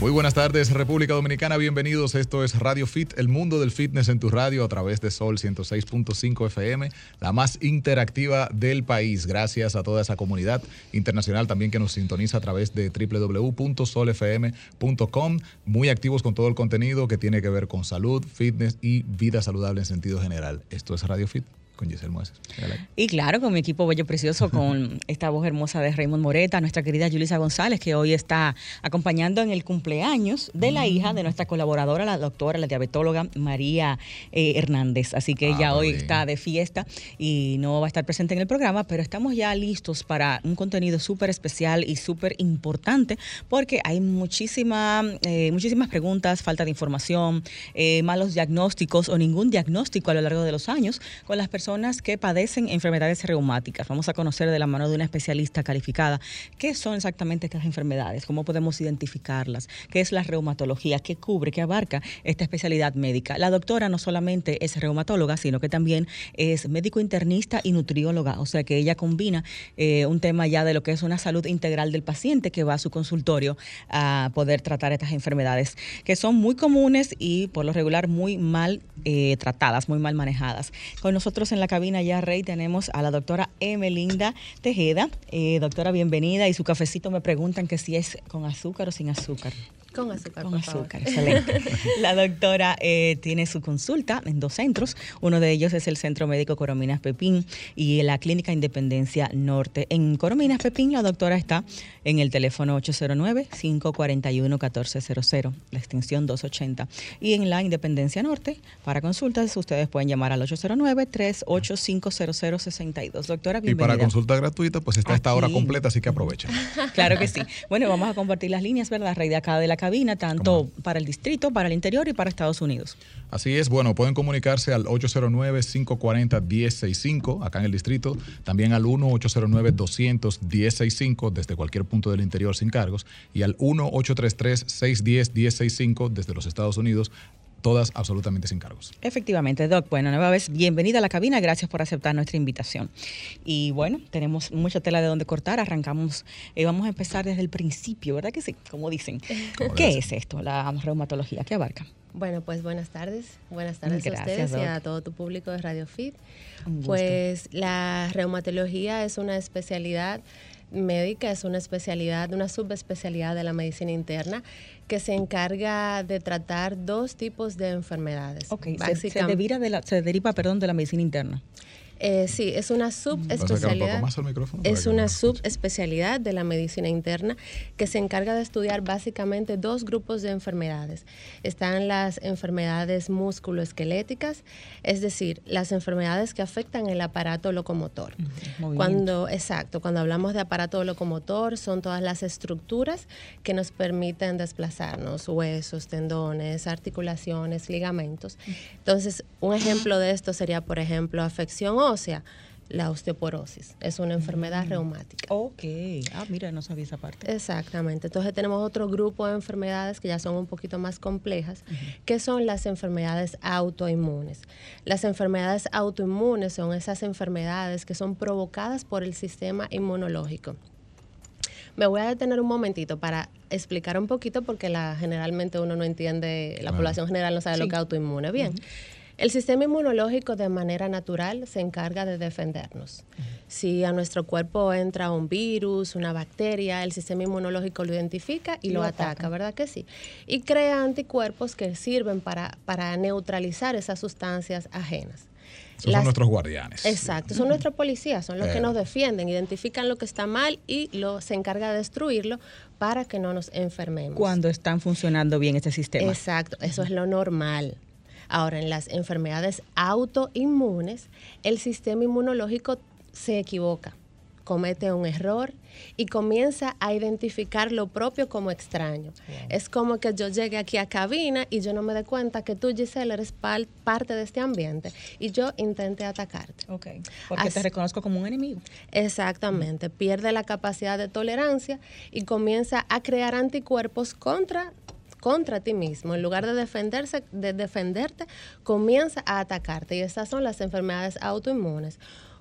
Muy buenas tardes, República Dominicana. Bienvenidos. Esto es Radio Fit, el mundo del fitness en tu radio a través de Sol 106.5 FM, la más interactiva del país. Gracias a toda esa comunidad internacional también que nos sintoniza a través de www.solfm.com. Muy activos con todo el contenido que tiene que ver con salud, fitness y vida saludable en sentido general. Esto es Radio Fit con Giselle. Y claro, con mi equipo bello precioso, con esta voz hermosa de Raymond Moreta, nuestra querida Yulisa González, que hoy está acompañando en el cumpleaños de la hija de nuestra colaboradora, la doctora, la diabetóloga María eh, Hernández. Así que ella Ah, hoy muy bien. está de fiesta y no va a estar presente en el programa, pero estamos ya listos para un contenido súper especial y súper importante, porque hay muchísima, eh, muchísimas preguntas, falta de información, eh, malos diagnósticos o ningún diagnóstico a lo largo de los años con las personas que padecen enfermedades reumáticas. Vamos a conocer de la mano de una especialista calificada qué son exactamente estas enfermedades, cómo podemos identificarlas, qué es la reumatología, qué cubre, qué abarca esta especialidad médica. La doctora no solamente es reumatóloga, sino que también es médico internista y nutrióloga, o sea que ella combina eh, un tema ya de lo que es una salud integral del paciente que va a su consultorio a poder tratar estas enfermedades que son muy comunes y por lo regular muy mal eh, tratadas, muy mal manejadas. Con nosotros en la cabina ya, Rey, tenemos a la doctora Emelinda Tejeda. Eh, doctora, bienvenida. Y su cafecito me preguntan que si es con azúcar o sin azúcar. Con azúcar, Con por favor. azúcar, excelente. La doctora eh, tiene su consulta en dos centros. Uno de ellos es el Centro Médico Corominas Pepín y la Clínica Independencia Norte. En Corominas Pepín, la doctora está en el teléfono 809-541-1400, la extensión 280. Y en la Independencia Norte, para consultas, ustedes pueden llamar al 809-3850062. Doctora, Y bienvenida. para consulta gratuita, pues está esta hora completa, así que aprovechen. Claro que sí. Bueno, vamos a compartir las líneas, ¿verdad, Rey, de acá de la cabina, tanto para el distrito, para el interior y para Estados Unidos. Así es, bueno, pueden comunicarse al 809-540-1065 acá en el distrito, también al 1-809-200-1065 desde cualquier punto del interior sin cargos y al 1-833-610-1065 desde los Estados Unidos, todas absolutamente sin cargos. Efectivamente, Doc. Bueno, nueva vez, bienvenida a la cabina. Gracias por aceptar nuestra invitación. Y bueno, tenemos mucha tela de donde cortar. Arrancamos, eh, vamos a empezar desde el principio, ¿verdad que sí? Como dicen. Como ¿Qué es esto, la reumatología? ¿Qué abarca? Bueno, pues buenas tardes. Buenas tardes Gracias, a ustedes Doc. y a todo tu público de Radio Fit. Un gusto. Pues la reumatología es una especialidad médica, es una especialidad, una subespecialidad de la medicina interna que se encarga de tratar dos tipos de enfermedades. Ok, se, se deriva de la, se deriva, perdón, de la medicina interna. Eh, sí, es una ¿Puedes sacar un subespecialidad. para Es una subespecialidad de la medicina interna que se encarga de estudiar básicamente dos grupos de enfermedades. Están las enfermedades musculoesqueléticas, es decir, las enfermedades que afectan el aparato locomotor. Movimiento. Cuando, exacto, cuando hablamos de aparato locomotor, son todas las estructuras que nos permiten desplazarnos, huesos, tendones, articulaciones, ligamentos. Entonces, un ejemplo de esto sería, por ejemplo, afección ósea, la osteoporosis. Es una enfermedad reumática. Ok. Ah, mira, no sabía esa parte. Exactamente. Entonces tenemos otro grupo de enfermedades que ya son un poquito más complejas, que son las enfermedades autoinmunes. Las enfermedades autoinmunes son esas enfermedades que son provocadas por el sistema inmunológico. Me voy a detener un momentito para explicar un poquito porque la, generalmente uno no entiende, la población general no sabe lo que es autoinmune. Bien. El sistema inmunológico de manera natural se encarga de defendernos. Si a nuestro cuerpo entra un virus, una bacteria, el sistema inmunológico lo identifica y Y lo, ataca, ataca. ¿verdad que sí? Y crea anticuerpos que sirven para, para neutralizar esas sustancias ajenas. Esos Las- son nuestros guardianes. Exacto, son nuestros policías, son los que Eh. nos defienden, identifican lo que está mal y lo, se encarga de destruirlo para que no nos enfermemos. Cuando están funcionando bien este sistema. Exacto, eso es lo normal. Ahora, en las enfermedades autoinmunes, el sistema inmunológico se equivoca, comete un error y comienza a identificar lo propio como extraño. Es como que yo llegue aquí a cabina y yo no me dé cuenta que tú, Giselle, eres parte de este ambiente y yo intenté atacarte. Ok. Porque te reconozco como un enemigo. Exactamente, pierde la capacidad de tolerancia y comienza a crear anticuerpos contra, contra ti mismo, en lugar de defenderse, de defenderte, comienza a atacarte. Y esas son las enfermedades autoinmunes.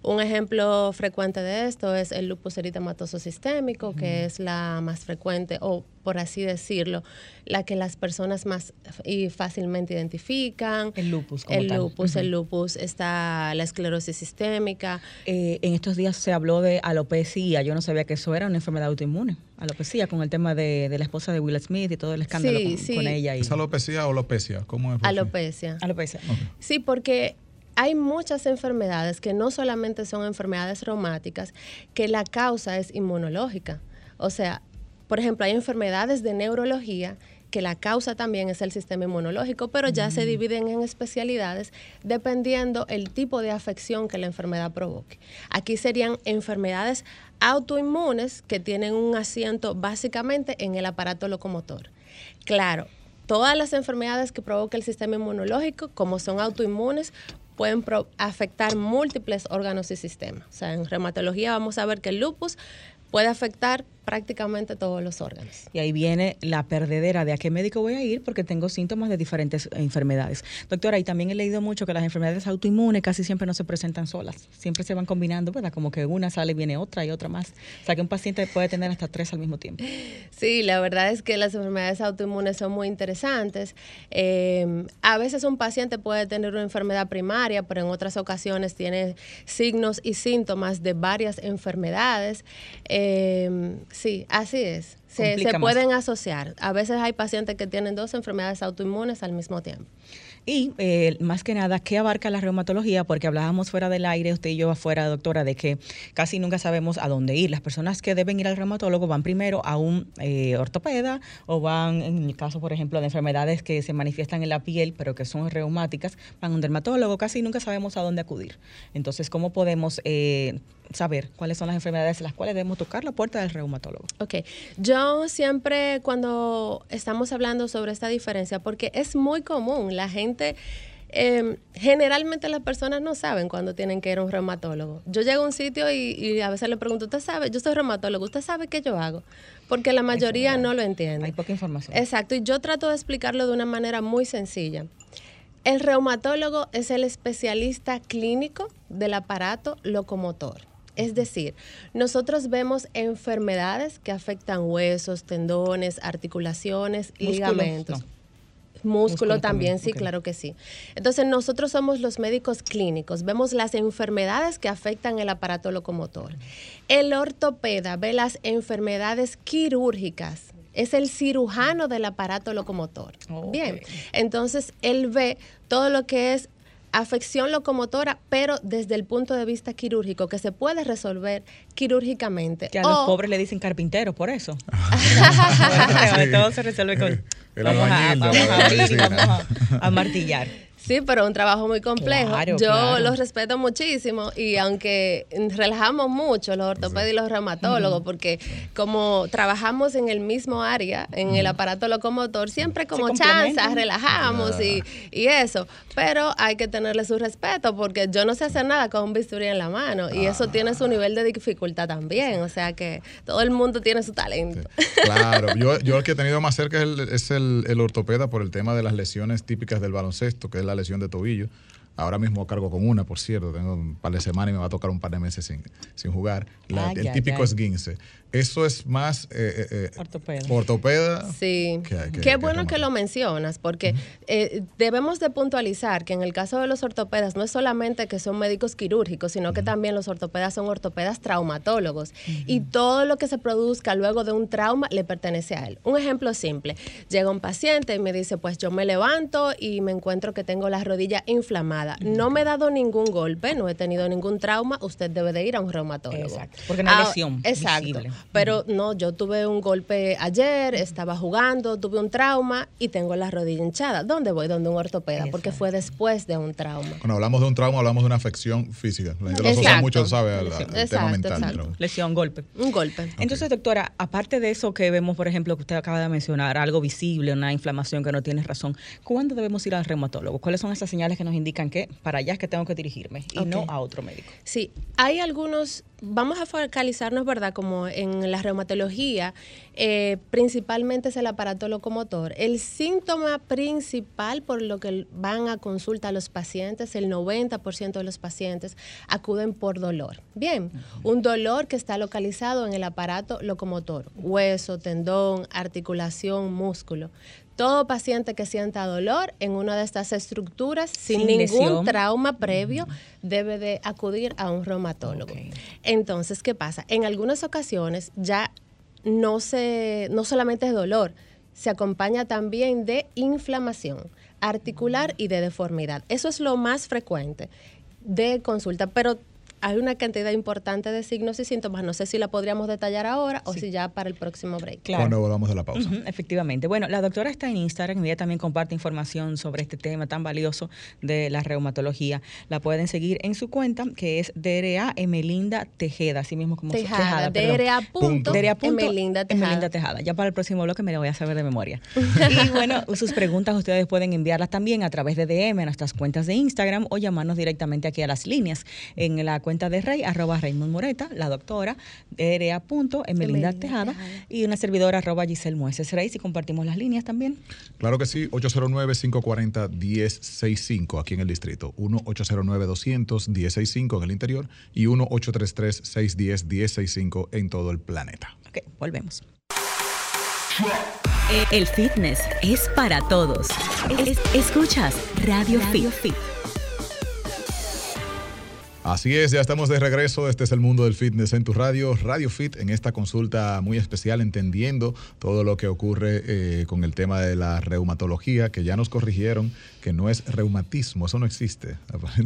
Un ejemplo frecuente de esto es el lupus eritematoso sistémico, que es la más frecuente, o por así decirlo, la que las personas más y fácilmente identifican. El lupus. Como el tal. lupus, el lupus, está la esclerosis sistémica. Eh, en estos días se habló de alopecia. Yo no sabía que eso era una enfermedad autoinmune. Alopecia, con el tema de, de la esposa de Will Smith y todo el escándalo Sí, con, sí. con ella. Y, ¿Es alopecia o alopecia? ¿Cómo es? Alopecia. alopecia. Sí, porque hay muchas enfermedades que no solamente son enfermedades reumáticas, que la causa es inmunológica. O sea, por ejemplo, hay enfermedades de neurología que la causa también es el sistema inmunológico, pero ya se dividen en especialidades dependiendo el tipo de afección que la enfermedad provoque. Aquí serían enfermedades autoinmunes que tienen un asiento básicamente en el aparato locomotor. Claro, todas las enfermedades que provoca el sistema inmunológico, como son autoinmunes, pueden afectar múltiples órganos y sistemas. O sea, en reumatología vamos a ver que el lupus puede afectar prácticamente todos los órganos. Y ahí viene la perdedera de a qué médico voy a ir porque tengo síntomas de diferentes enfermedades. Doctora, y también he leído mucho que las enfermedades autoinmunes casi siempre no se presentan solas, siempre se van combinando, ¿verdad? Como que una sale y viene otra y otra más. O sea que un paciente puede tener hasta tres al mismo tiempo. Sí, la verdad es que las enfermedades autoinmunes son muy interesantes. Eh, a veces un paciente puede tener una enfermedad primaria, pero en otras ocasiones tiene signos y síntomas de varias enfermedades. Eh, sí, así es. Se, más. pueden asociar. A veces hay pacientes que tienen dos enfermedades autoinmunes al mismo tiempo. Y eh, más que nada, ¿qué abarca la reumatología? Porque hablábamos fuera del aire, usted y yo afuera, doctora, de que casi nunca sabemos a dónde ir. Las personas que deben ir al reumatólogo van primero a un eh, ortopeda o van, en el caso, por ejemplo, de enfermedades que se manifiestan en la piel, pero que son reumáticas, van a un dermatólogo. Casi nunca sabemos a dónde acudir. Entonces, ¿cómo podemos eh, saber cuáles son las enfermedades en las cuales debemos tocar la puerta del reumatólogo? Ok, yo siempre cuando estamos hablando sobre esta diferencia, porque es muy común, la gente, eh, generalmente las personas no saben cuándo tienen que ir a un reumatólogo. Yo llego a un sitio y, y a veces le pregunto, ¿usted sabe? Yo soy reumatólogo, ¿usted sabe qué yo hago? Porque la mayoría no lo entiende. Hay poca información. Exacto, y yo trato de explicarlo de una manera muy sencilla. El reumatólogo es el especialista clínico del aparato locomotor. Es decir, nosotros vemos enfermedades que afectan huesos, tendones, articulaciones, Músculos, ligamentos. no. Músculo, Músculo también, también, sí, claro que sí. Entonces, nosotros somos los médicos clínicos, vemos las enfermedades que afectan el aparato locomotor. El ortopeda ve las enfermedades quirúrgicas, es el cirujano del aparato locomotor. Bien, entonces él ve todo lo que es afección locomotora, pero desde el punto de vista quirúrgico, que se puede resolver quirúrgicamente. Que a los pobres le dicen carpinteros, por eso. Sí. Todo se resuelve con... Vamos a, vamos la a vamos a martillar. Sí, pero un trabajo muy complejo. Claro, Yo claro. los respeto muchísimo y aunque relajamos mucho los ortopedas y los reumatólogos, porque como trabajamos en el mismo área, en el aparato locomotor, siempre como chanzas, relajamos y, y eso. Pero hay que tenerle su respeto porque yo no sé hacer nada con un bisturí en la mano y eso tiene su nivel de dificultad también. O sea que todo el mundo tiene su talento. Claro, yo, yo el que he tenido más cerca es, el, es el, el ortopeda por el tema de las lesiones típicas del baloncesto, que es la lesión de tobillo. Ahora mismo cargo con una, por cierto, tengo un par de semanas y me va a tocar un par de meses sin, sin jugar. La- Ay, el ay, típico ay. esguince. Eso es más eh, eh, eh, Ortopeda. ortopeda. Sí, que- que- qué bueno que lo mencionas, porque eh, debemos de puntualizar que en el caso de los ortopedas no es solamente que son médicos quirúrgicos, sino que también los ortopedas son ortopedas traumatólogos y todo lo que se produzca luego de un trauma le pertenece a él. Un ejemplo simple, llega un paciente y me dice, pues yo me levanto y me encuentro que tengo la rodilla inflamada. No me he dado ningún golpe, no he tenido ningún trauma, usted debe de ir a un reumatólogo. Exacto, porque no hay Ah, lesión Exacto. visible. Pero no, yo tuve un golpe ayer, estaba jugando, tuve un trauma y tengo la rodilla hinchada. ¿Dónde voy? Donde un ortopeda, porque fue después de un trauma. Cuando hablamos de un trauma, hablamos de una afección física. La gente lo asocia mucho, ¿sabe? Al, al Exacto, tema mental. exacto. Lesión, golpe. Un golpe. Entonces, doctora, aparte de eso que vemos, por ejemplo, que usted acaba de mencionar, algo visible, una inflamación que no tiene razón, ¿cuándo debemos ir al reumatólogo? ¿Cuáles son esas señales que nos indican que que para allá es que tengo que dirigirme y no a otro médico. Sí, hay algunos, vamos a focalizarnos, ¿verdad? Como en la reumatología, eh, principalmente es el aparato locomotor. El síntoma principal por lo que van a consulta a los pacientes, el 90% de los pacientes acuden por dolor. Bien, un dolor que está localizado en el aparato locomotor, hueso, tendón, articulación, músculo todo paciente que sienta dolor en una de estas estructuras sin, ningún trauma previo debe de acudir a un reumatólogo. Entonces, ¿qué pasa? En algunas ocasiones ya no se no solamente es dolor, se acompaña también de inflamación articular y de deformidad. Eso es lo más frecuente de consulta, pero hay una cantidad importante de signos y síntomas. No sé si la podríamos detallar ahora o si ya para el próximo break. Claro. Cuando volvamos de la pausa. efectivamente. Bueno, la doctora está en Instagram y ella también comparte información sobre este tema tan valioso de la reumatología. La pueden seguir en su cuenta, que es DRA Emelinda Tejeda, así mismo como Tejada. DRA. Emelinda Tejada. Tejada. Ya para el próximo bloque me la voy a saber de memoria. y bueno, sus preguntas ustedes pueden enviarlas también a través de DM en nuestras cuentas de Instagram o llamarnos directamente aquí a las líneas en la cuenta de Rey, arroba Raymond Moreta, la doctora, ERA. Emelinda Tejada, y una servidora arroba Giselle Mueces Rey, si compartimos las líneas también. Claro que sí, 809-540-1065 aquí en el distrito, 1-809-200-1065 en el interior y 1-833-610-1065 en todo el planeta. Ok, volvemos. El fitness es para todos. escuchas Radio, Radio Fit. Así es, ya estamos de regreso. Este es el mundo del fitness en tu radio, Radio Fit, en esta consulta muy especial, entendiendo todo lo que ocurre eh, con el tema de la reumatología, que ya nos corrigieron que no es reumatismo, eso no existe.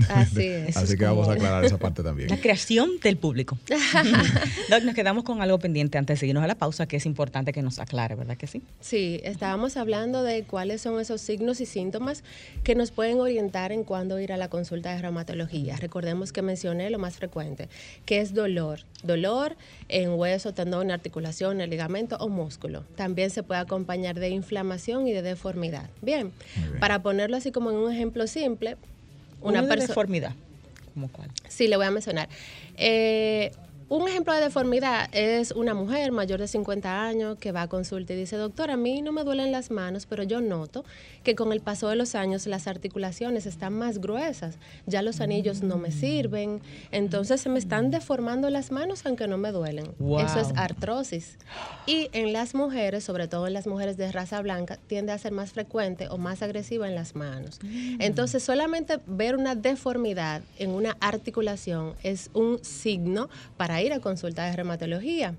Así es. Así que vamos a aclarar esa parte también. La creación del público. nos quedamos con algo pendiente antes de seguirnos a la pausa, que es importante que nos aclare, ¿verdad que sí? Sí, estábamos hablando de cuáles son esos signos y síntomas que nos pueden orientar en cuándo ir a la consulta de reumatología. Recordemos que mencioné lo más frecuente, que es dolor. Dolor en hueso, tendón, articulación, el ligamento o músculo. También se puede acompañar de inflamación y de deformidad. Bien, para ponerlo así como en un ejemplo simple, una persona... deformidad. ¿Cómo cuál? Sí, le voy a mencionar. Eh, un ejemplo de deformidad es una mujer mayor de 50 años que va a consulta y dice, doctor, a mí no me duelen las manos, pero yo noto que con el paso de los años las articulaciones están más gruesas, ya los anillos no me sirven, entonces se me están deformando las manos aunque no me duelen. Eso es artrosis. Y en las mujeres, sobre todo en las mujeres de raza blanca, tiende a ser más frecuente o más agresiva en las manos. Mm. Entonces solamente ver una deformidad en una articulación es un signo para ir a consulta de reumatología.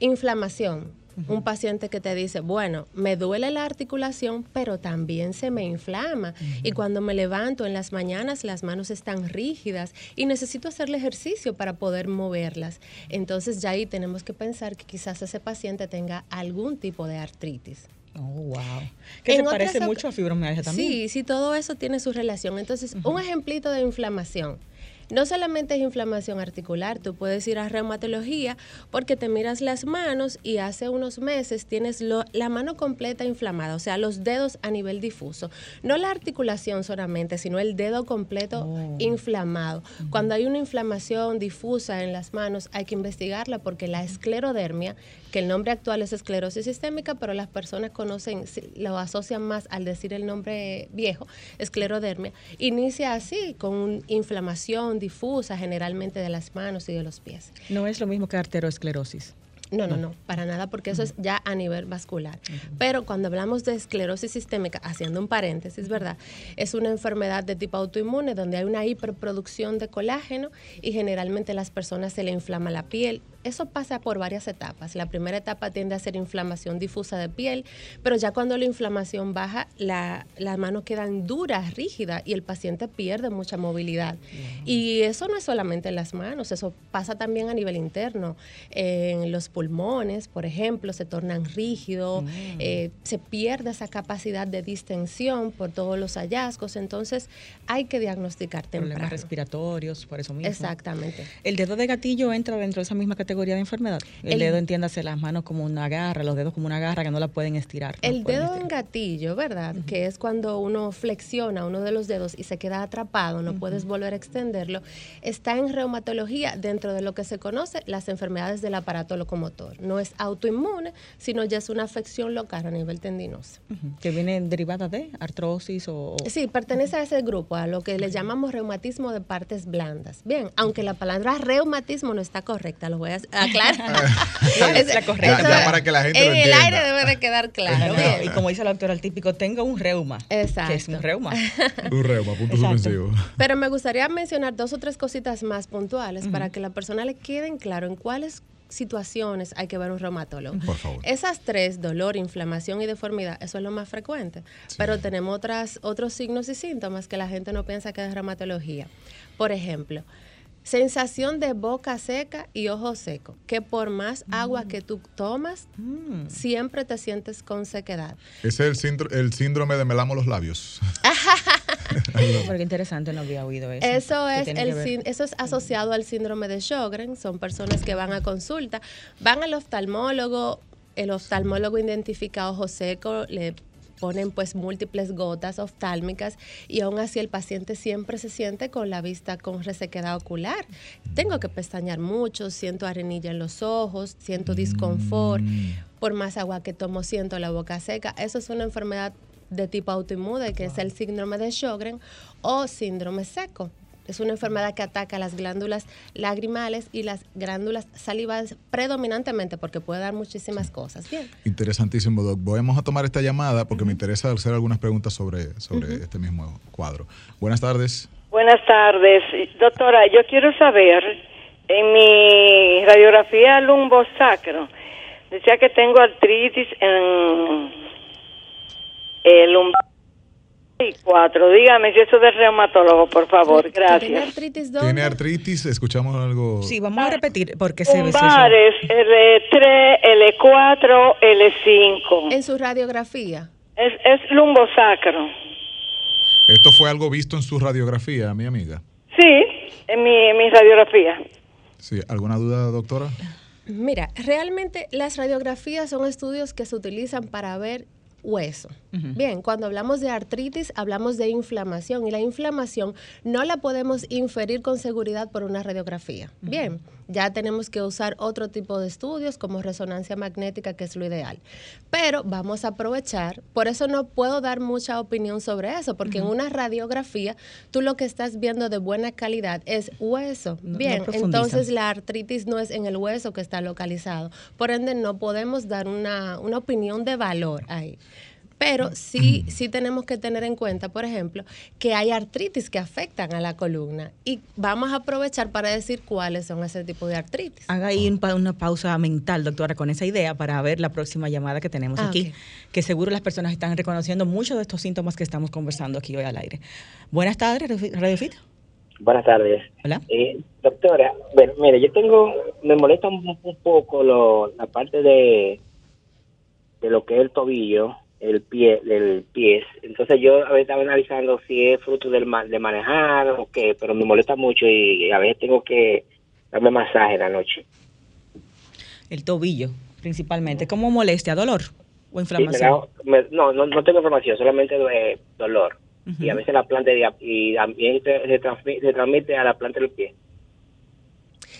Inflamación. Un paciente que te dice, bueno, me duele la articulación, pero también se me inflama. Y cuando me levanto en las mañanas, las manos están rígidas y necesito hacerle ejercicio para poder moverlas. Entonces ya ahí tenemos que pensar que quizás ese paciente tenga algún tipo de artritis. Oh, wow. Que se parece mucho a fibromialgia también. Sí, sí, todo eso tiene su relación. Entonces, un ejemplito de inflamación. No solamente es inflamación articular, tú puedes ir a reumatología porque te miras las manos y hace unos meses tienes la mano completa inflamada, o sea, los dedos a nivel difuso. No la articulación solamente, sino el dedo completo oh. inflamado. Cuando hay una inflamación difusa en las manos, hay que investigarla porque la esclerodermia que el nombre actual es esclerosis sistémica, pero las personas conocen, lo asocian más al decir el nombre viejo, esclerodermia, inicia así, con inflamación difusa generalmente de las manos y de los pies. No es lo mismo que arteriosclerosis. No, no, no, para nada, porque eso es ya a nivel vascular. Pero cuando hablamos de esclerosis sistémica, haciendo un paréntesis, ¿verdad? Es una enfermedad de tipo autoinmune donde hay una hiperproducción de colágeno y generalmente las personas se le inflama la piel, eso pasa por varias etapas. La primera etapa tiende a ser inflamación difusa de piel, pero ya cuando la inflamación baja, la, las manos quedan duras, rígidas y el paciente pierde mucha movilidad. Y eso no es solamente en las manos, eso pasa también a nivel interno. En los pulmones, por ejemplo, se tornan rígidos, mm. eh, se pierde esa capacidad de distensión por todos los hallazgos. Entonces, hay que diagnosticar temprano. Problemas respiratorios, por eso mismo. Exactamente. ¿El dedo de gatillo entra dentro de esa misma categoría? Categoría de enfermedad? El, dedo, entiéndase, las manos como una garra, los dedos como una garra que no la pueden estirar. El dedo en gatillo, ¿verdad? Que es cuando uno flexiona uno de los dedos y se queda atrapado, no puedes volver a extenderlo, está en reumatología dentro de lo que se conoce las enfermedades del aparato locomotor. No es autoinmune, sino ya es una afección local a nivel tendinoso. ¿Que viene derivada de artrosis o...? Sí, pertenece a ese grupo, a lo que le llamamos reumatismo de partes blandas. Bien, aunque la palabra reumatismo no está correcta, lo voy a aclarar. es correcta. para que la gente en el aire debe de quedar claro. y como dice la doctora, el típico, tengo un reuma. Exacto. Que es un reuma. un reuma, punto suspensivo. Pero me gustaría mencionar dos o tres cositas más puntuales para que la persona le queden claro en cuáles situaciones hay que ver un reumatólogo. Por favor. Esas tres, dolor, inflamación y deformidad, eso es lo más frecuente. Pero tenemos otras, otros signos y síntomas que la gente no piensa que es reumatología. Por ejemplo, sensación de boca seca y ojo seco, que por más agua que tú tomas, mm. siempre te sientes con sequedad. Ese es el, el síndrome de melamo los labios. Porque interesante, no había oído eso. Eso es, el, eso es asociado al síndrome de Sjögren. Son personas que van a consulta, van al oftalmólogo, el oftalmólogo identifica ojo seco, le ponen pues múltiples gotas oftálmicas y aún así el paciente siempre se siente con la vista con resequedad ocular. Tengo que pestañear mucho, siento arenilla en los ojos, siento disconfort, mm. por más agua que tomo siento la boca seca. Eso es una enfermedad de tipo autoinmune, que es el síndrome de Sjögren o síndrome seco. Es una enfermedad que ataca las glándulas lagrimales y las glándulas salivales predominantemente porque puede dar muchísimas cosas. Bien. Interesantísimo, Doc. Vamos a tomar esta llamada porque me interesa hacer algunas preguntas sobre, sobre este mismo cuadro. Buenas tardes. Buenas tardes. Doctora, yo quiero saber, en mi radiografía lumbosacro, decía que tengo artritis en el lumbar 24, dígame si eso de reumatólogo, por favor, gracias. ¿Tiene artritis dónde? ¿Tiene artritis? Escuchamos algo. Sí, vamos a ah, repetir porque se ve. Lumbares, L3, L4, L5. En su radiografía. Es, es lumbosacro. Esto fue algo visto en su radiografía, mi amiga. Sí, en mi, en mi radiografía. Sí, ¿alguna duda, doctora? Mira, realmente las radiografías son estudios que se utilizan para ver hueso. Bien, cuando hablamos de artritis, hablamos de inflamación y la inflamación no la podemos inferir con seguridad por una radiografía. Bien, ya tenemos que usar otro tipo de estudios como resonancia magnética, que es lo ideal. Pero vamos a aprovechar, por eso no puedo dar mucha opinión sobre eso, porque en una radiografía tú lo que estás viendo de buena calidad es hueso. Bien, entonces la artritis no es en el hueso que está localizado. Por ende, no podemos dar una, una opinión de valor ahí. Pero sí, sí tenemos que tener en cuenta, por ejemplo, que hay artritis que afectan a la columna y vamos a aprovechar para decir cuáles son ese tipo de artritis. Haga ahí una pausa mental, doctora, con esa idea para ver la próxima llamada que tenemos ah, aquí, que seguro las personas están reconociendo muchos de estos síntomas que estamos conversando aquí hoy al aire. Buenas tardes, Radio Fit. Buenas tardes. Hola. Eh, doctora, bueno, mire, yo tengo, me molesta un, poco lo, la parte de, de lo que es el tobillo el pie del pie. Entonces yo a veces estaba analizando si es fruto del de manejar o qué, pero me molesta mucho y a veces tengo que darme masaje en la noche. El tobillo, principalmente. ¿Cómo molestia? ¿Dolor o inflamación? no, no, tengo inflamación, solamente dolor. Y a veces la planta y también se, transmite, se transmite a la planta del pie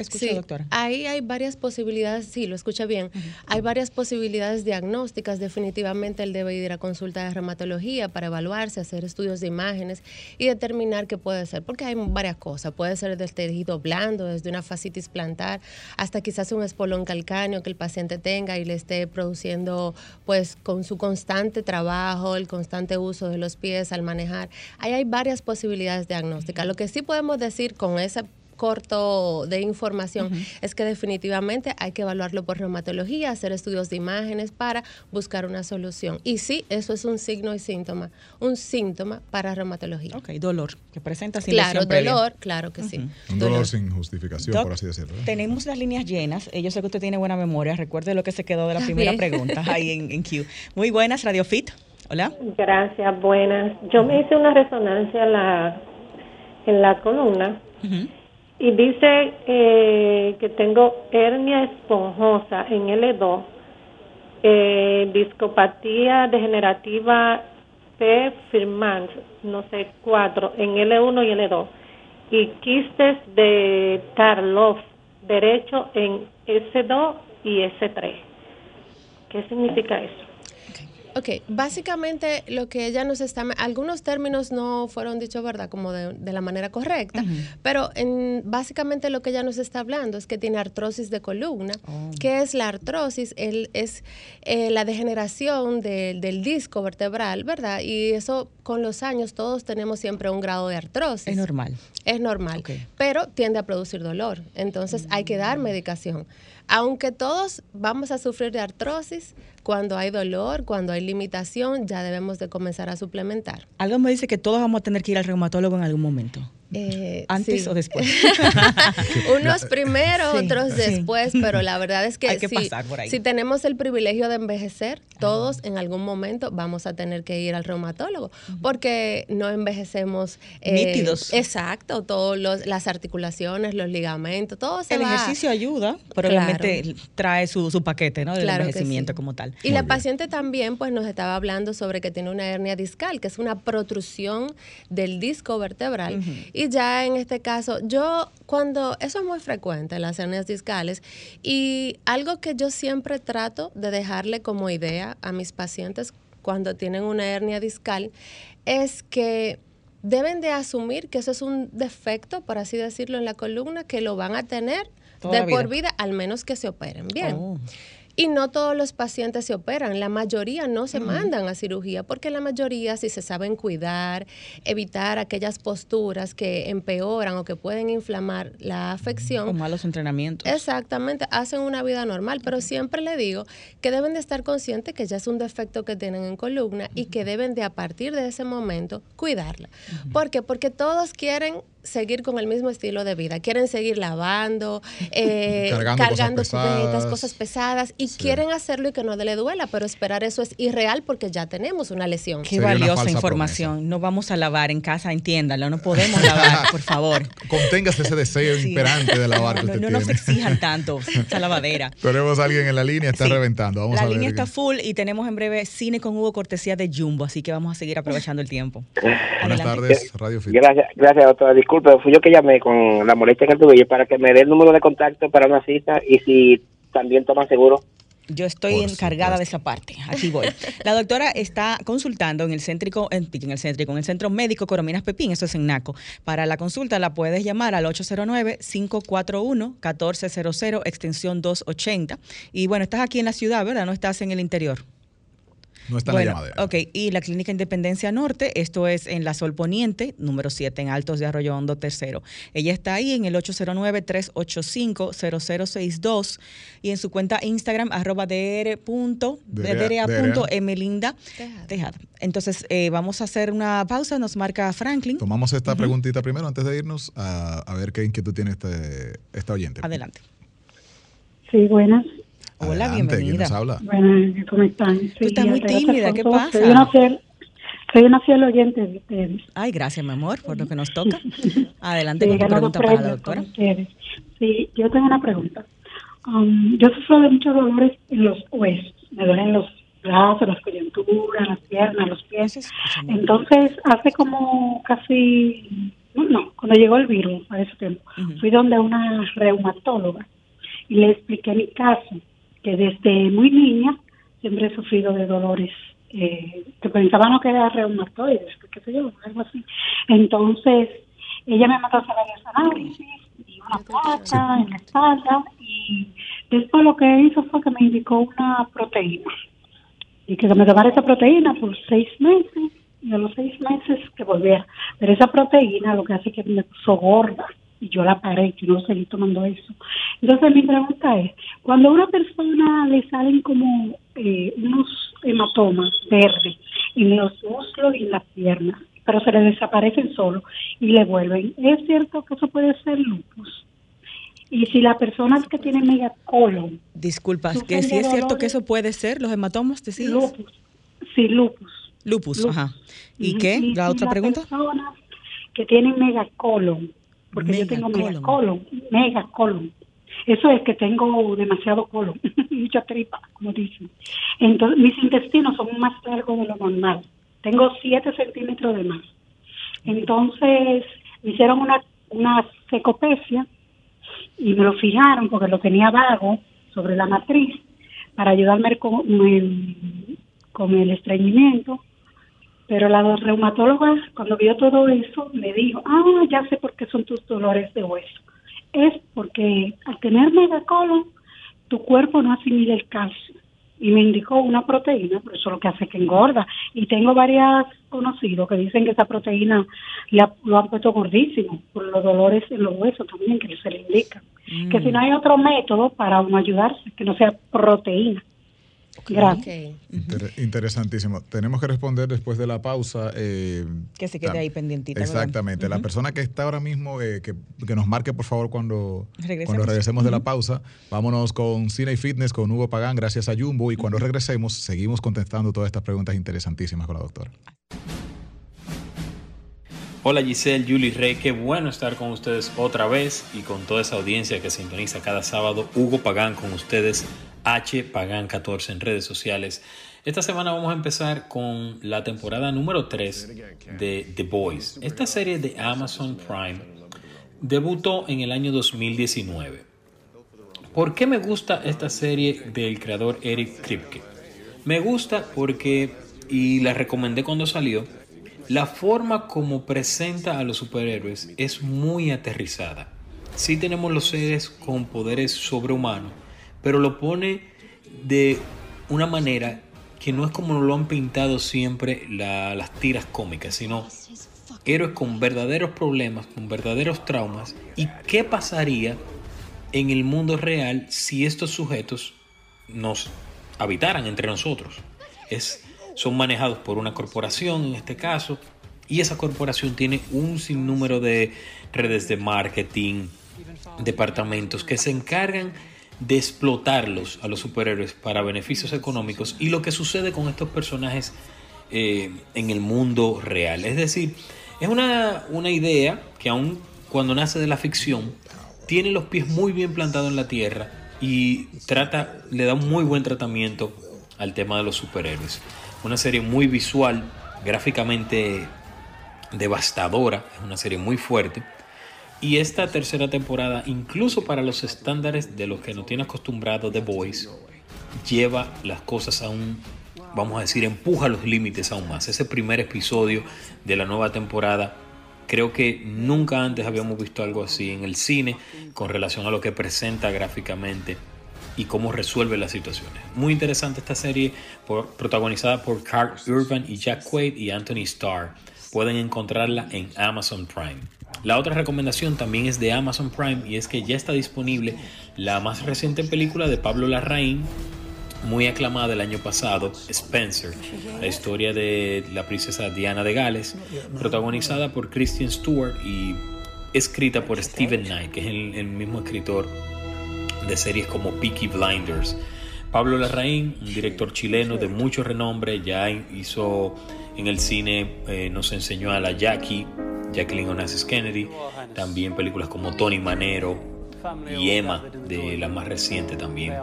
sí, doctora. Ahí hay varias posibilidades, sí, lo escucha bien. Hay varias posibilidades diagnósticas. Definitivamente él debe ir a consulta de reumatología para evaluarse, hacer estudios de imágenes y determinar qué puede ser, porque hay varias cosas. Puede ser del tejido blando, desde una fascitis plantar, hasta quizás un espolón calcáneo que el paciente tenga y le esté produciendo, pues, con su constante trabajo, el constante uso de los pies al manejar. Ahí hay varias posibilidades diagnósticas. Lo que sí podemos decir con esa corto de información es que definitivamente hay que evaluarlo por reumatología, hacer estudios de imágenes para buscar una solución. Y sí, eso es un signo y síntoma, un síntoma para reumatología. Ok, dolor, que presenta sin Claro, dolor, claro que sí. Un dolor, sin justificación, por así decirlo. ¿eh? Tenemos las líneas llenas. Eh, yo sé que usted tiene buena memoria. Recuerde lo que se quedó de la primera pregunta ahí en, en Q. Muy buenas, Radio Fit. Hola. Gracias, buenas. Yo me hice una resonancia en la, en la columna y dice eh, que tengo hernia esponjosa en L2, eh, discopatía degenerativa P. firmans, no sé, 4 en L1 y L2, y quistes de Tarlov derecho en S2 y S3. ¿Qué significa eso? Ok, básicamente lo que ella nos está, algunos términos no fueron dichos, ¿verdad? Como de, la manera correcta, pero en, básicamente lo que ella nos está hablando es que tiene artrosis de columna. Oh. ¿Qué es la artrosis? El, es eh, la degeneración del disco vertebral, ¿verdad? Y eso con los años todos tenemos siempre un grado de artrosis. Es normal. Es normal, pero tiende a producir dolor. Entonces hay que dar medicación. Aunque todos vamos a sufrir de artrosis, cuando hay dolor, cuando hay limitación, ya debemos de comenzar a suplementar. Algo me dice que todos vamos a tener que ir al reumatólogo en algún momento. Eh, ¿Antes o después? Unos primero, otros después, pero la verdad es que, si, tenemos el privilegio de envejecer, todos en algún momento vamos a tener que ir al reumatólogo, porque no envejecemos. Eh, Nítidos. Exacto, todas las articulaciones, los ligamentos, todo se El ejercicio ayuda, pero obviamente trae su, paquete ¿no? del envejecimiento como tal. Y la paciente también pues nos estaba hablando sobre que tiene una hernia discal, que es una protrusión del disco vertebral. Y ya en este caso, yo cuando, eso es muy frecuente, las hernias discales, y algo que yo siempre trato de dejarle como idea a mis pacientes cuando tienen una hernia discal, es que deben de asumir que eso es un defecto, por así decirlo, en la columna, que lo van a tener de por vida, al menos que se operen bien. Oh. Y no todos los pacientes se operan, la mayoría no se mandan a cirugía porque la mayoría si se saben cuidar, evitar aquellas posturas que empeoran o que pueden inflamar la afección. Con malos entrenamientos. Exactamente, hacen una vida normal, pero siempre le digo que deben de estar conscientes que ya es un defecto que tienen en columna y que deben de a partir de ese momento cuidarla. ¿Por qué? Porque todos quieren seguir con el mismo estilo de vida. Quieren seguir lavando, eh, cargando, cosas cosas pesadas, y quieren hacerlo y que no le duela, pero esperar eso es irreal porque ya tenemos una lesión. Qué valiosa información. No vamos a lavar en casa, entiéndalo, no podemos lavar, por favor. Conténgase ese deseo imperante de lavar. no, no nos exijan tanto esa lavadera. tenemos a alguien en la línea, está reventando. Vamos la a línea está full y tenemos en breve cine con Hugo Cortesía de Jumbo, así que vamos a seguir aprovechando el tiempo. Buenas tardes, Radio Fit. Gracias, gracias, doctora disculpe, fui yo que llamé con la molestia que tuve para que me dé el número de contacto para una cita y si también toma seguro. Yo estoy encargada de esa parte. Aquí voy. La doctora está consultando en el céntrico, en, el céntrico, en el Centro Médico Corominas Pepín, eso es en NACO. Para la consulta la puedes llamar al 809-541-1400, extensión 280. Y bueno, estás aquí en la ciudad, ¿verdad? No estás en el interior. No está en la llamada. Ok, y la Clínica Independencia Norte, esto es en la Sol Poniente, número 7, en Altos de Arroyo Hondo Tercero. Ella está ahí en el 809-385-0062 y en su cuenta Instagram, arroba dr.emelinda Tejada. Entonces, eh, vamos a hacer una pausa, nos marca Franklin. Tomamos esta preguntita primero antes de irnos a, a ver qué inquietud tiene este, esta oyente. Adelante. Sí, buenas. Hola, bienvenida. habla? Bueno, ¿cómo están? Tú estás muy tímida, ¿qué pasa? Soy una, fiel, oyente de ustedes. Ay, gracias, mi amor, por lo que nos toca. Adelante con tu pregunta para la doctora. Sí, yo tengo una pregunta. Um, yo sufro de muchos dolores en los huesos. Me duelen los brazos, las coyunturas, las piernas, los pies. Entonces, hace como casi, no, cuando llegó el virus, a ese tiempo, fui donde una reumatóloga y le expliqué mi caso que desde muy niña siempre he sufrido de dolores eh, que pensaban que era reumatoides, qué sé yo, algo así. Entonces, ella me mandó a hacer varios análisis y una placa en la espalda y después lo que hizo fue que me indicó una proteína y que me tomara esa proteína por seis meses y a los seis meses que volviera. Pero esa proteína lo que hace es que me puso gorda y yo la paré, y no seguí tomando eso. Entonces mi pregunta es, cuando a una persona le salen como eh, unos hematomas verdes en los muslos y en las piernas, pero se le desaparecen solo y le vuelven, ¿es cierto que eso puede ser lupus? Y si la persona que tiene megacolon... Disculpa, que si es cierto que eso puede ser, los hematomas, ¿te sigues? Lupus, sí, lupus. Lupus, ajá. ¿Y qué? ¿La otra pregunta? Personas que tienen megacolon porque yo tengo megacolon, megacolon. Eso es que tengo demasiado colon, mucha tripa, como dicen. Entonces, mis intestinos son más largos de lo normal. Tengo 7 centímetros de más. Entonces, me hicieron una, una secopecia y me lo fijaron porque lo tenía vago sobre la matriz para ayudarme con el, con el estreñimiento. Pero la reumatóloga, cuando vio todo eso, me dijo, ah, ya sé por qué son tus dolores de hueso. Es porque al tener megacolon, tu cuerpo no asimila el calcio y me indicó una proteína, pero eso es lo que hace que engorda. Y tengo varias conocidos que dicen que esa proteína lo han puesto gordísimo por los dolores en los huesos también que se le indica. Que si no hay otro método para uno ayudarse, que no sea proteína. Gracias. interesantísimo. Tenemos que responder después de la pausa. Eh, que se quede ahí pendientita. Exactamente. La persona que está ahora mismo, eh, que, nos marque por favor cuando regresemos, cuando regresemos de la pausa. Vámonos con Cine y Fitness con Hugo Pagán, gracias a Jumbo. Y cuando regresemos, seguimos contestando todas estas preguntas interesantísimas con la doctora. Hola Giselle, Julie Rey, qué bueno estar con ustedes otra vez y con toda esa audiencia que sintoniza cada sábado. Hugo Pagán con ustedes H Pagan 14 en redes sociales. Esta semana vamos a empezar con la temporada número 3 de The Boys. Esta serie de Amazon Prime debutó en el año 2019. ¿Por qué me gusta esta serie del creador Eric Kripke? Me gusta porque, y la recomendé cuando salió, la forma como presenta a los superhéroes es muy aterrizada. Sí tenemos los seres con poderes sobrehumanos, pero lo pone de una manera que no es como lo han pintado siempre las tiras cómicas, sino héroes con verdaderos problemas, con verdaderos traumas. ¿Y qué pasaría en el mundo real si estos sujetos nos habitaran entre nosotros? Es, son manejados por una corporación en este caso, y esa corporación tiene un sinnúmero de redes de marketing, departamentos que se encargan de explotarlos a los superhéroes para beneficios económicos y lo que sucede con estos personajes eh, en el mundo real. Es decir, es una, una idea que aun cuando nace de la ficción, tiene los pies muy bien plantados en la tierra y trata, le da un muy buen tratamiento al tema de los superhéroes. Una serie muy visual, gráficamente devastadora, es una serie muy fuerte y esta tercera temporada, incluso para los estándares de los que nos tiene acostumbrado The Boys, lleva las cosas a un, vamos a decir, empuja los límites aún más. Ese primer episodio de la nueva temporada, creo que nunca antes habíamos visto algo así en el cine con relación a lo que presenta gráficamente y cómo resuelve las situaciones. Muy interesante esta serie, protagonizada por Carl Urban y Jack Quaid y Anthony Starr. Pueden encontrarla en Amazon Prime. La otra recomendación también es de Amazon Prime y es que ya está disponible la más reciente película de Pablo Larraín, muy aclamada el año pasado, Spencer, la historia de la princesa Diana de Gales, protagonizada por Christian Stewart y escrita por Stephen Knight, que es el, mismo escritor de series como Peaky Blinders. Pablo Larraín, un director chileno de mucho renombre, ya hizo en el cine, eh, nos enseñó a la Jackie, Jacqueline Onassis Kennedy, también películas como Tony Manero y Emma, de la más reciente también.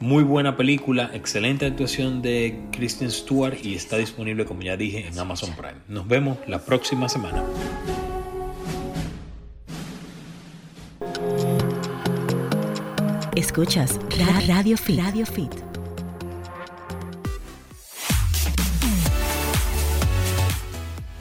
Muy buena película, excelente actuación de Kristen Stewart y está disponible, como ya dije, en Amazon Prime. Nos vemos la próxima semana. Escuchas Radio Fit. Radio Fit.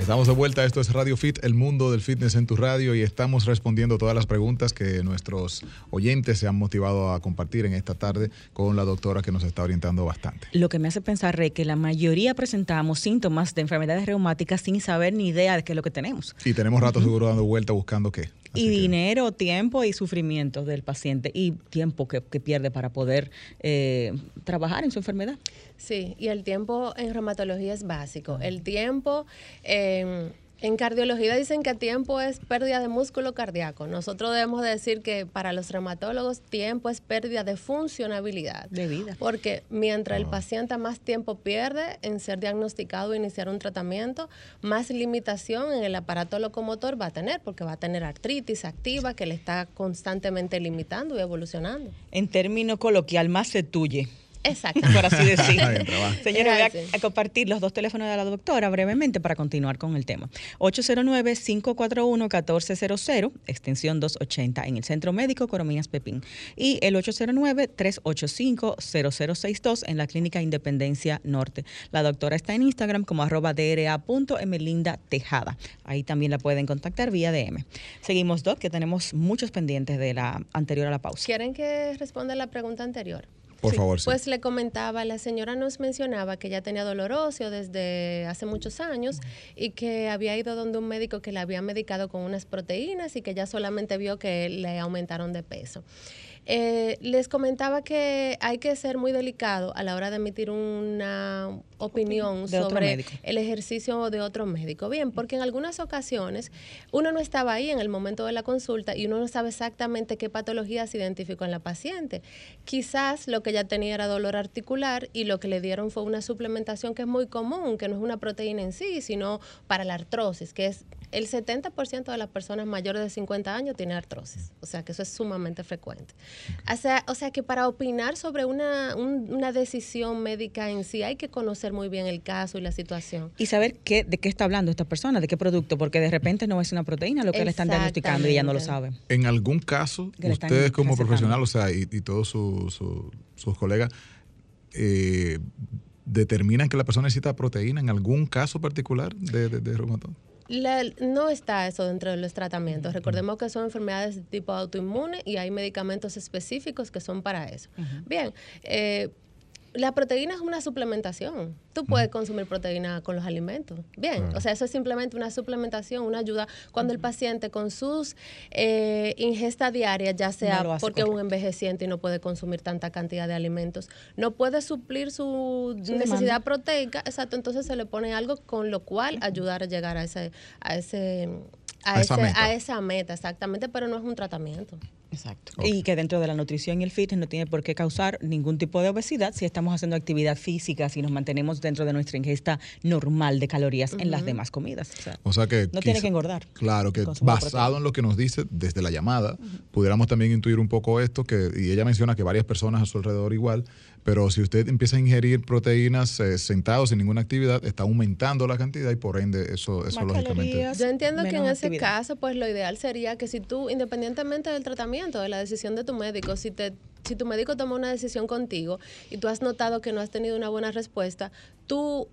Estamos de vuelta, esto es Radio Fit, el mundo del fitness en tu radio y estamos respondiendo todas las preguntas que nuestros oyentes se han motivado a compartir en esta tarde con la doctora que nos está orientando bastante. Lo que me hace pensar, Rey, que la mayoría presentamos síntomas de enfermedades reumáticas sin saber ni idea de qué es lo que tenemos. Y tenemos rato seguro dando vuelta buscando qué. Y dinero, tiempo y sufrimiento del paciente y tiempo que, pierde para poder eh, trabajar en su enfermedad. Sí, y el tiempo en reumatología es básico. El tiempo en, En cardiología dicen que tiempo es pérdida de músculo cardíaco. Nosotros debemos decir que para los reumatólogos tiempo es pérdida de funcionabilidad. De vida. Porque mientras el paciente más tiempo pierde en ser diagnosticado o iniciar un tratamiento, más limitación en el aparato locomotor va a tener, porque va a tener artritis activa que le está constantemente limitando y evolucionando. En término coloquial, más se tuye. Exacto. Por así decir. Está bien, trabaja. Señora, voy a compartir los dos teléfonos de la doctora brevemente para continuar con el tema. 809-541-1400, extensión 280 en el Centro Médico Corominas Pepín. Y el 809-385-0062 en la Clínica Independencia Norte. La doctora está en Instagram como arroba dra.emelinda Tejada. Ahí también la pueden contactar vía DM. Seguimos, Doc, que tenemos muchos pendientes de la anterior a la pausa. ¿Quieren que responda la pregunta anterior? Por favor, sí. Pues le comentaba, la señora nos mencionaba que ella tenía dolor óseo desde hace muchos años y que había ido donde un médico que la había medicado con unas proteínas y que ya solamente vio que le aumentaron de peso. Eh, les comentaba que hay que ser muy delicado a la hora de emitir una opinión sobre el ejercicio de otro médico. Bien, porque en algunas ocasiones uno no estaba ahí en el momento de la consulta y uno no sabe exactamente qué patología se identificó en la paciente. Quizás lo que ella tenía era dolor articular y lo que le dieron fue una suplementación que es muy común, que no es una proteína en sí, sino para la artrosis, que es el 70% de las personas mayores de 50 años tiene artrosis. O sea, que eso es sumamente frecuente. O sea, o sea que para opinar sobre una, un- una decisión médica en sí hay que conocer muy bien el caso y la situación. Y saber qué, de qué está hablando esta persona, de qué producto, porque de repente no es una proteína lo que le están diagnosticando y ella no lo sabe. En algún caso, ustedes como profesional, o sea, y, y todos su- su- sus colegas, eh, determinan que la persona necesita proteína en algún caso particular de, de, de reumatoide? La- no está eso dentro de los tratamientos. Recordemos que son enfermedades de tipo autoinmune y hay medicamentos específicos que son para eso. Bien, eh, la proteína es una suplementación. Tú puedes consumir proteína con los alimentos. Bien, o sea, eso es simplemente una suplementación, una ayuda cuando el paciente con sus eh, ingesta diaria, ya sea No porque es un envejeciente y no puede consumir tanta cantidad de alimentos, no puede suplir su, Su necesidad demanda. proteica, exacto, entonces se le pone algo con lo cual ayudar a llegar a ese, a ese, a, ese- a esa meta, exactamente, pero no es un tratamiento. Exacto. Y que dentro de la nutrición y el fitness no tiene por qué causar ningún tipo de obesidad si estamos haciendo actividad física, si nos mantenemos dentro de nuestra ingesta normal de calorías en las demás comidas. O sea, O sea que no tiene que engordar. Claro, que basado en lo que nos dice desde la llamada, pudiéramos también intuir un poco esto, que y ella menciona que varias personas a su alrededor igual, pero si usted empieza a ingerir proteínas eh, sentado sin ninguna actividad, está aumentando la cantidad y por ende eso, eso lógicamente... Yo entiendo que en ese actividad. caso, pues lo ideal sería que si tú, independientemente del tratamiento, de la decisión de tu médico, si te si tu médico toma una decisión contigo y tú has notado que no has tenido una buena respuesta, tú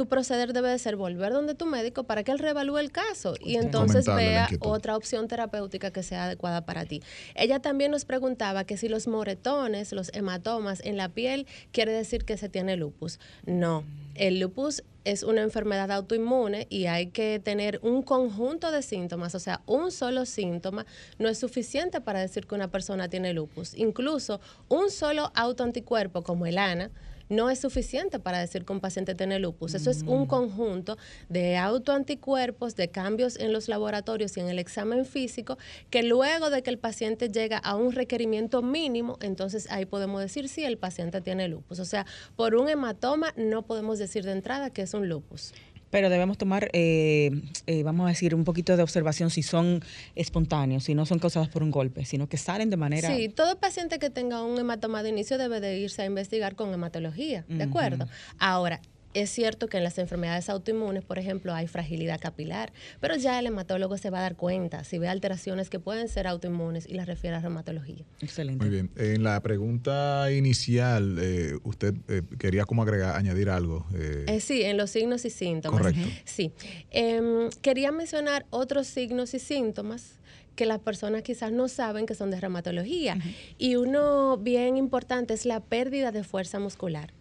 tu proceder debe de ser volver donde tu médico para que él reevalúe el caso y entonces vea otra opción terapéutica que sea adecuada para ti. Ella también nos preguntaba que si los moretones, los hematomas en la piel, quiere decir que se tiene lupus. No, el lupus es una enfermedad autoinmune y hay que tener un conjunto de síntomas, o sea, un solo síntoma no es suficiente para decir que una persona tiene lupus. Incluso un solo autoanticuerpo como el ANA no es suficiente para decir que un paciente tiene lupus. Eso es un conjunto de autoanticuerpos, de cambios en los laboratorios y en el examen físico, que luego de que el paciente llega a un requerimiento mínimo, entonces ahí podemos decir si el paciente tiene lupus. O sea, por un hematoma no podemos decir de entrada que es un lupus. Pero debemos tomar, eh, eh, vamos a decir, un poquito de observación si son espontáneos, si no son causados por un golpe, sino que salen de manera... Sí, todo paciente que tenga un hematoma de inicio debe de irse a investigar con hematología, ¿de acuerdo? Ahora, es cierto que en las enfermedades autoinmunes, por ejemplo, hay fragilidad capilar, pero ya el hematólogo se va a dar cuenta si ve alteraciones que pueden ser autoinmunes y las refiere a reumatología. Excelente. Muy bien. En la pregunta inicial, eh, usted eh, quería como agregar, añadir algo. eh, Eh, sí, en los signos y síntomas. Correcto. Sí. Em, quería mencionar otros signos y síntomas que las personas quizás no saben que son de reumatología. Y uno bien importante es la pérdida de fuerza muscular.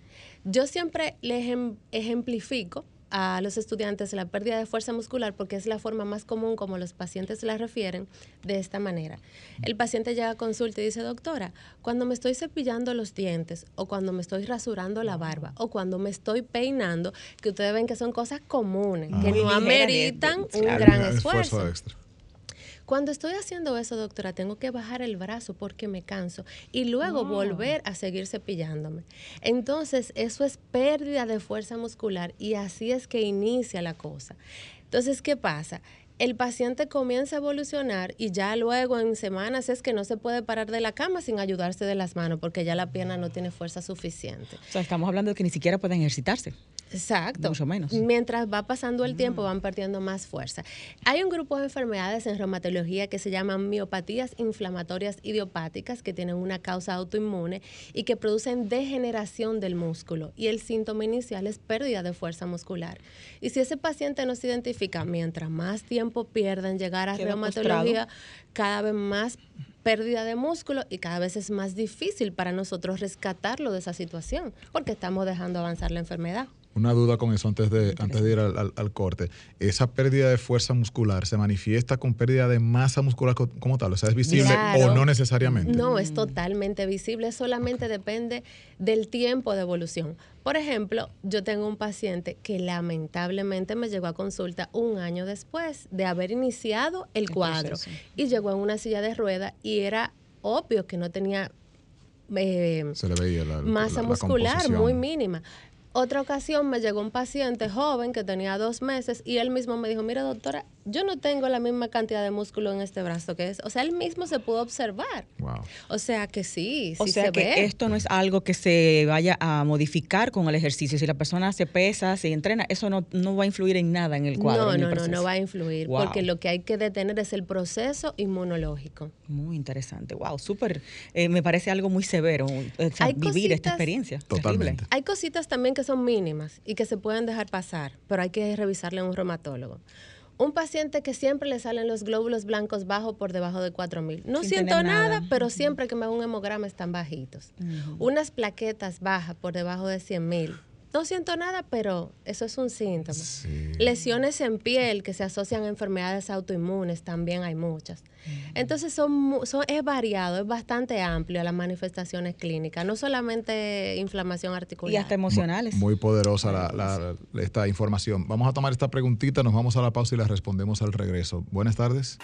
Yo siempre le ejem- ejemplifico a los estudiantes la pérdida de fuerza muscular porque es la forma más común como los pacientes la refieren de esta manera. El paciente llega a consulta y dice, doctora, cuando me estoy cepillando los dientes o cuando me estoy rasurando la barba o cuando me estoy peinando, que ustedes ven que son cosas comunes, que no ameritan un gran esfuerzo. Cuando estoy haciendo eso, doctora, tengo que bajar el brazo porque me canso y luego volver a seguir cepillándome. Entonces, eso es pérdida de fuerza muscular y así es que inicia la cosa. Entonces, ¿qué pasa? el paciente comienza a evolucionar y ya luego en semanas es que no se puede parar de la cama sin ayudarse de las manos porque ya la pierna no tiene fuerza suficiente. O sea, estamos hablando de que ni siquiera pueden ejercitarse. Exacto. Mucho menos. Mientras va pasando el tiempo, van perdiendo más fuerza. Hay un grupo de enfermedades en reumatología que se llaman miopatías inflamatorias idiopáticas, que tienen una causa autoinmune y que producen degeneración del músculo. Y el síntoma inicial es pérdida de fuerza muscular. Y si ese paciente no se identifica, mientras más tiempo pierden llegar a reumatología, cada vez más pérdida de músculo y cada vez es más difícil para nosotros rescatarlo de esa situación porque estamos dejando avanzar la enfermedad una duda con eso antes de, antes de ir al, corte. ¿Esa pérdida de fuerza muscular se manifiesta con pérdida de masa muscular como tal? O sea, ¿es visible o no necesariamente? No, es totalmente visible, solamente depende del tiempo de evolución. Por ejemplo, yo tengo un paciente que lamentablemente me llegó a consulta un año después de haber iniciado el cuadro y llegó en una silla de rueda y era obvio que no tenía eh, masa muscular muy mínima. Otra ocasión me llegó un paciente joven que tenía dos meses y él mismo me dijo, mira doctora, yo no tengo la misma cantidad de músculo en este brazo que es. O sea, él mismo se pudo observar. O sea que sí, o sea que esto no es algo que se vaya a modificar con el ejercicio. Si la persona se pesa, se entrena, eso no, no va a influir en nada en el cuadro. No, no, no, no va a influir porque lo que hay que detener es el proceso inmunológico. Muy interesante. Wow, súper. Eh, me parece algo muy severo vivir esta experiencia. Totalmente. Hay cositas también que son mínimas y que se pueden dejar pasar, pero hay que revisarle a un reumatólogo un paciente que siempre le salen los glóbulos blancos bajos por debajo de 4000. No siento nada, pero siempre que me hago un hemograma están bajitos. Unas plaquetas bajas por debajo de 100.000 no siento nada, pero eso es un síntoma. Lesiones en piel que se asocian a enfermedades autoinmunes, también hay muchas. Entonces son, son, es variado, es bastante amplio las manifestaciones clínicas, no solamente inflamación articular. Y hasta emocionales. Muy poderosa esta información. Vamos a tomar esta preguntita, nos vamos a la pausa y la respondemos al regreso. Buenas tardes.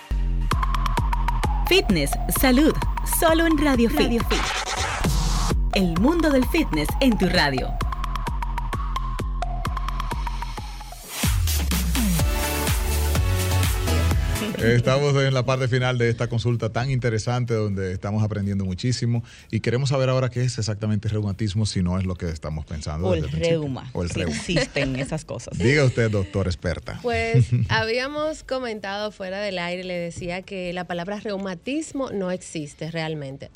Fitness, salud, solo en Radio, radio Fit. El mundo del fitness en tu radio. Estamos en la parte final de esta consulta tan interesante donde estamos aprendiendo muchísimo y queremos saber ahora qué es exactamente reumatismo si no es lo que estamos pensando. O el reuma. O el reuma. Existen esas cosas. Diga usted, doctor experta. Pues habíamos comentado fuera del aire, le decía que la palabra reumatismo no existe realmente.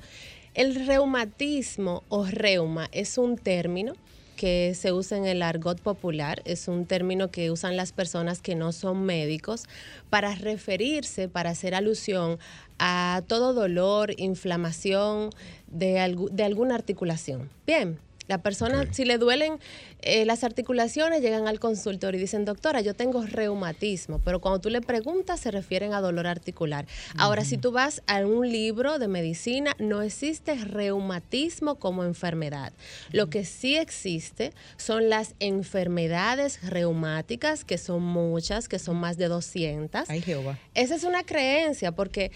El reumatismo o reuma es un término que se usa en el argot popular, es un término que usan las personas que no son médicos para referirse, para hacer alusión a todo dolor, inflamación de, de alguna articulación. Bien, la persona, si le duelen eh, las articulaciones, llegan al consultorio y dicen, doctora, yo tengo reumatismo, pero cuando tú le preguntas se refieren a dolor articular. Ahora, si tú vas a un libro de medicina, no existe reumatismo como enfermedad. Lo que sí existe son las enfermedades reumáticas, que son muchas, que son más de 200. Ay, Jehová. Esa es una creencia, porque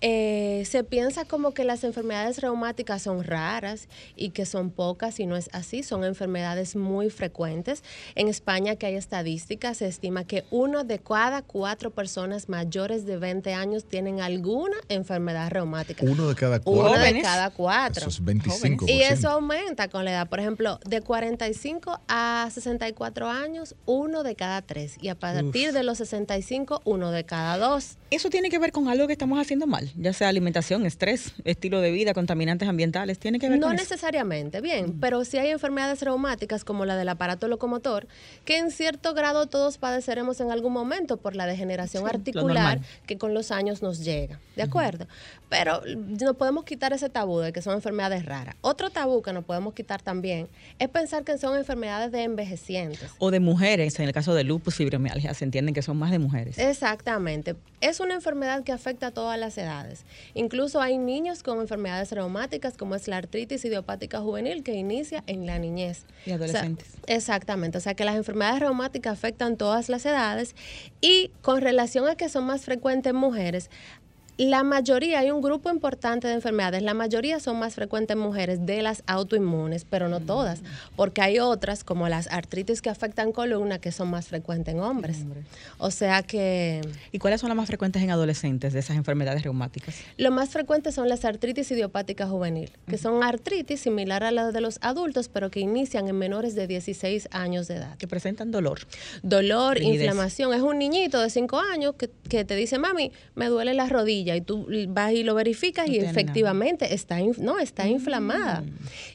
eh, se piensa como que las enfermedades reumáticas son raras y que son pocas y no es así, son enfermedades muy frecuentes. En España que hay estadísticas, se estima que uno de cada cuatro personas mayores de 20 años tienen alguna enfermedad reumática. Uno de cada cuatro. Uno de cada cuatro. Eso es 25%. Y eso aumenta con la edad. Por ejemplo, de 45 a 64 años, uno de cada tres. Y a partir de los 65, uno de cada dos. ¿Eso tiene que ver con algo que estamos haciendo mal? Ya sea alimentación, estrés, estilo de vida, contaminantes ambientales, tiene que ver no con eso? necesariamente, bien, pero sí hay enfermedades reumáticas como la del aparato locomotor, que en cierto grado todos padeceremos en algún momento por la degeneración Sí, articular que con los años nos llega, ¿de acuerdo? Pero no podemos quitar ese tabú de que son enfermedades raras. Otro tabú que no podemos quitar también es pensar que son enfermedades de envejecientes. O de mujeres, en el caso de lupus, fibromialgia, se entienden que son más de mujeres. Exactamente. Es una enfermedad que afecta a todas las edades. Incluso hay niños con enfermedades reumáticas como es la artritis idiopática juvenil que inicia en la niñez. Y adolescentes. O sea, exactamente. O sea que las enfermedades reumáticas afectan todas las edades y con relación a que son más frecuentes en mujeres, la mayoría, hay un grupo importante de enfermedades, la mayoría son más frecuentes en mujeres de las autoinmunes, pero no todas, porque hay otras como las artritis que afectan columna que son más frecuentes en hombres. O sea que ¿Y cuáles son las más frecuentes en adolescentes de esas enfermedades reumáticas? lo más frecuente son las artritis idiopática juvenil, que son artritis similar a las de los adultos, pero que inician en menores de 16 años de edad. Que presentan dolor. Dolor, Rigidez. inflamación. Es un niñito de 5 años que, que te dice, mami, me duele la rodilla. Y tú vas y lo verificas No y efectivamente está, no, está inflamada.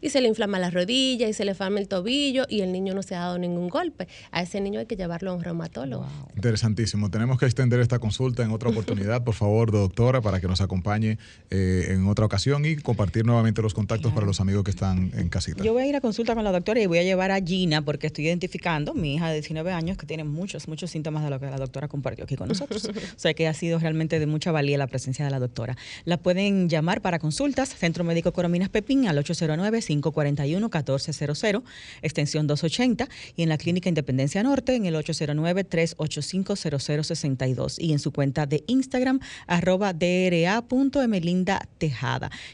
Y se le inflama la rodilla y se le inflama el tobillo y el niño no se ha dado ningún golpe. A ese niño hay que llevarlo a un reumatólogo. Interesantísimo. Tenemos que extender esta consulta en otra oportunidad, por favor, doctora, para que nos acompañe eh, en otra ocasión y compartir nuevamente los contactos para los amigos que están en casita. Yo voy a ir a consulta con la doctora y voy a llevar a Gina porque estoy identificando, mi hija de 19 años, que tiene muchos, muchos síntomas de lo que la doctora compartió aquí con nosotros. o sea que ha sido realmente de mucha valía la presencia de la doctora. La pueden llamar para consultas, Centro Médico Corominas Pepín al 809-541-1400, extensión 280, y en la Clínica Independencia Norte en el 809-385-0062 y en su cuenta de Instagram, arroba dra.emelinda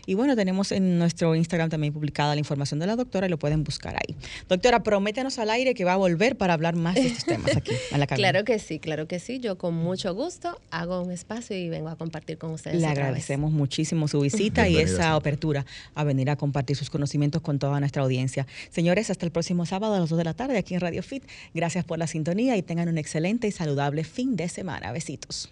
Y bueno, tenemos en nuestro Instagram también publicada la información de la doctora y lo pueden buscar ahí. Doctora, prométenos al aire que va a volver para hablar más de estos temas aquí. Claro que sí, claro que sí. Yo con mucho gusto hago un espacio y vengo a compartir con ustedes. Le otra vez. agradecemos muchísimo su visita y esa apertura a venir a compartir sus conocimientos con toda nuestra audiencia. Señores, hasta el próximo sábado a las 2 de la tarde aquí en Radio Fit. Gracias por la sintonía y tengan un excelente y saludable fin de semana. Besitos.